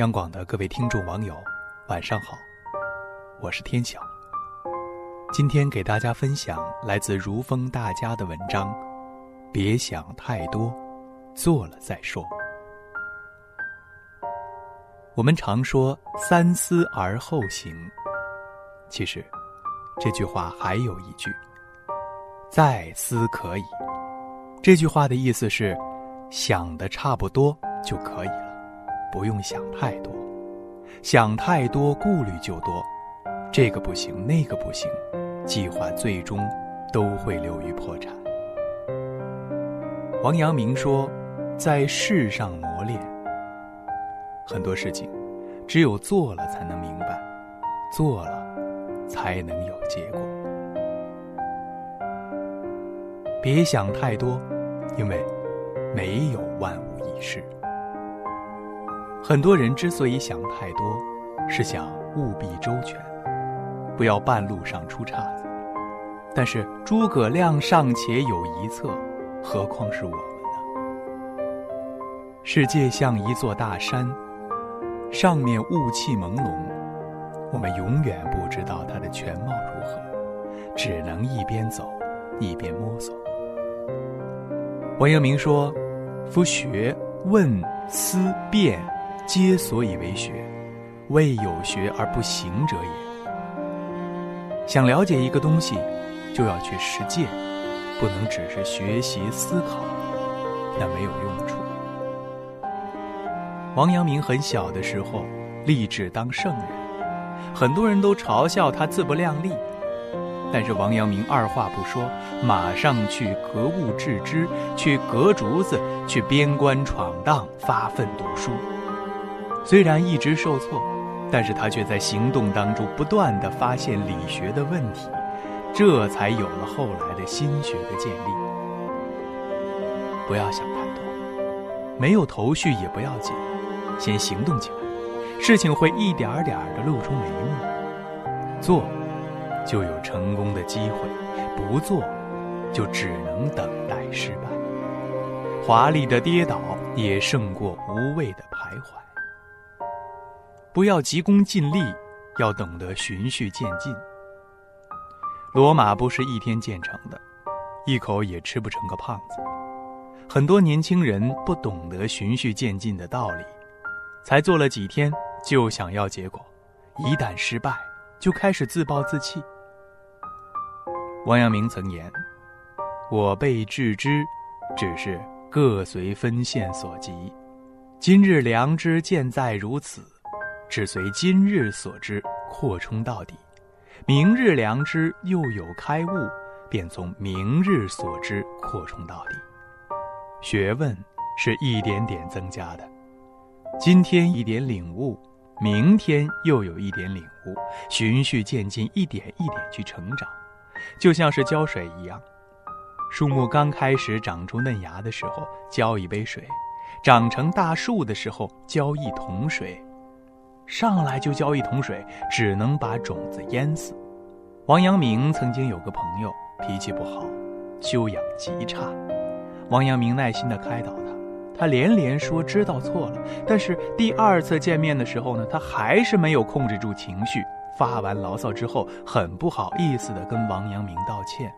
央广的各位听众网友，晚上好，我是天晓。今天给大家分享来自如风大家的文章，别想太多，做了再说。我们常说三思而后行，其实这句话还有一句，再思可以。这句话的意思是，想的差不多就可以了。不用想太多，想太多顾虑就多，这个不行，那个不行，计划最终都会流于破产。王阳明说，在世上磨练，很多事情只有做了才能明白，做了才能有结果。别想太多，因为没有万无一失。很多人之所以想太多，是想务必周全，不要半路上出岔子。但是诸葛亮尚且有一策，何况是我们呢？世界像一座大山，上面雾气朦胧，我们永远不知道它的全貌如何，只能一边走，一边摸索。王阳明说：“夫学问思辨。”皆所以为学，未有学而不行者也。想了解一个东西，就要去实践，不能只是学习思考，那没有用处。王阳明很小的时候立志当圣人，很多人都嘲笑他自不量力，但是王阳明二话不说，马上去格物致知，去革竹子，去边关闯荡，发奋读书。虽然一直受挫，但是他却在行动当中不断的发现理学的问题，这才有了后来的心学的建立。不要想太多，没有头绪也不要紧，先行动起来，事情会一点儿点儿的露出眉目。做，就有成功的机会；不做，就只能等待失败。华丽的跌倒也胜过无谓的徘徊。不要急功近利，要懂得循序渐进。罗马不是一天建成的，一口也吃不成个胖子。很多年轻人不懂得循序渐进的道理，才做了几天就想要结果，一旦失败就开始自暴自弃。王阳明曾言：“我辈致知，只是各随分线所及。今日良知见在如此。”只随今日所知扩充到底，明日良知又有开悟，便从明日所知扩充到底。学问是一点点增加的，今天一点领悟，明天又有一点领悟，循序渐进，一点一点去成长，就像是浇水一样。树木刚开始长出嫩芽的时候，浇一杯水；长成大树的时候，浇一桶水。上来就浇一桶水，只能把种子淹死。王阳明曾经有个朋友，脾气不好，修养极差。王阳明耐心地开导他，他连连说知道错了。但是第二次见面的时候呢，他还是没有控制住情绪，发完牢骚之后，很不好意思地跟王阳明道歉。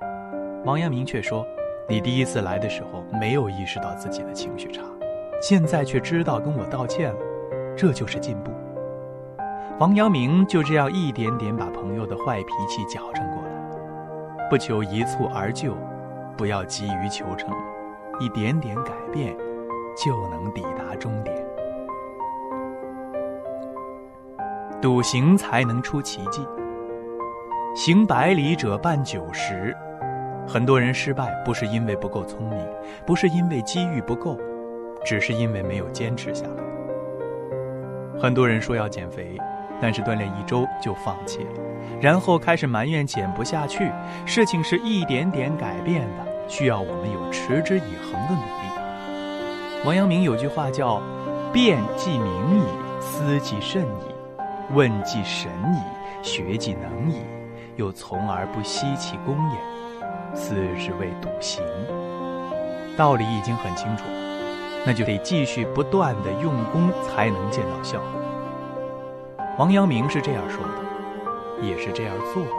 王阳明却说：“你第一次来的时候没有意识到自己的情绪差，现在却知道跟我道歉了，这就是进步。”王阳明就这样一点点把朋友的坏脾气矫正过来，不求一蹴而就，不要急于求成，一点点改变，就能抵达终点。笃行才能出奇迹。行百里者半九十，很多人失败不是因为不够聪明，不是因为机遇不够，只是因为没有坚持下来。很多人说要减肥。但是锻炼一周就放弃了，然后开始埋怨减不下去。事情是一点点改变的，需要我们有持之以恒的努力。王阳明有句话叫：“辩既明矣，思既慎矣，问既神矣，学既能矣，又从而不息其功也。斯是谓笃行。”道理已经很清楚了，那就得继续不断的用功，才能见到效果。王阳明是这样说的，也是这样做的。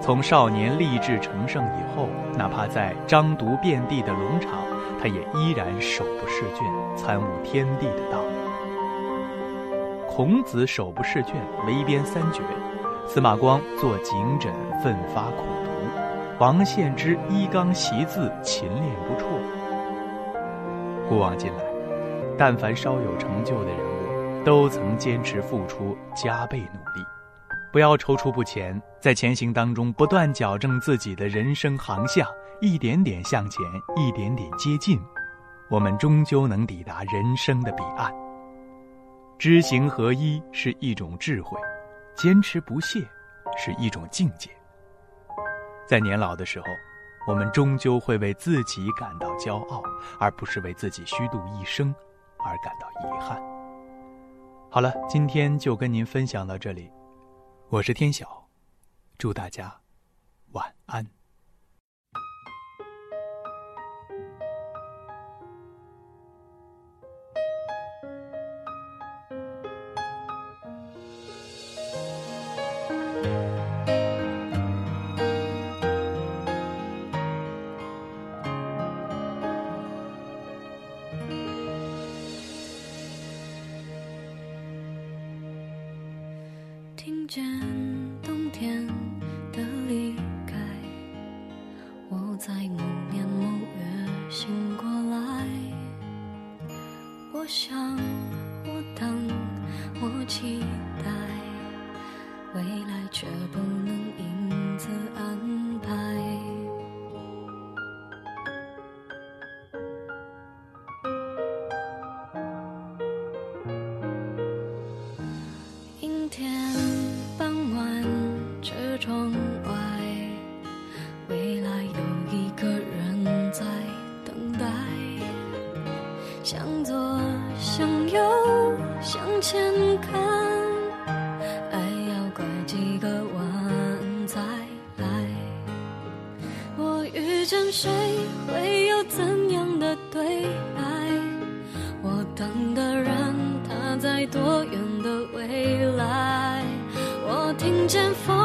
从少年立志成圣以后，哪怕在张毒遍地的龙场，他也依然手不释卷，参悟天地的道。孔子手不释卷，围编三绝；司马光做警枕，奋发苦读；王献之依纲习字，勤练不辍。古往今来，但凡稍有成就的人，都曾坚持付出，加倍努力。不要踌躇不前，在前行当中不断矫正自己的人生航向，一点点向前，一点点接近，我们终究能抵达人生的彼岸。知行合一是一种智慧，坚持不懈是一种境界。在年老的时候，我们终究会为自己感到骄傲，而不是为自己虚度一生而感到遗憾。好了，今天就跟您分享到这里。我是天晓，祝大家晚安。在某年某月醒过来。我想，我等，我期待，未来却不向前看，爱要拐几个弯才来。我遇见谁，会有怎样的对白？我等的人，他在多远的未来？我听见风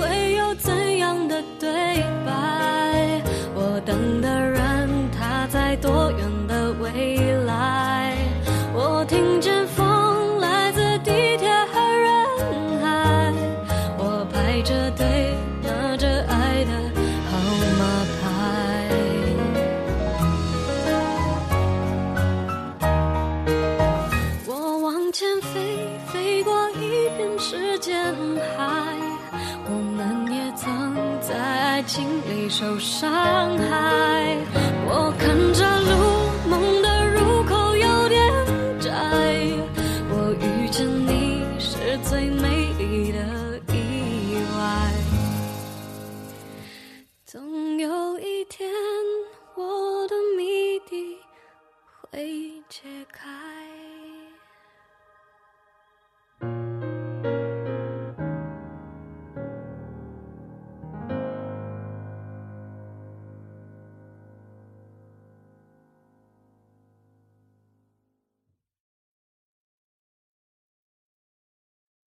会有怎样的对白？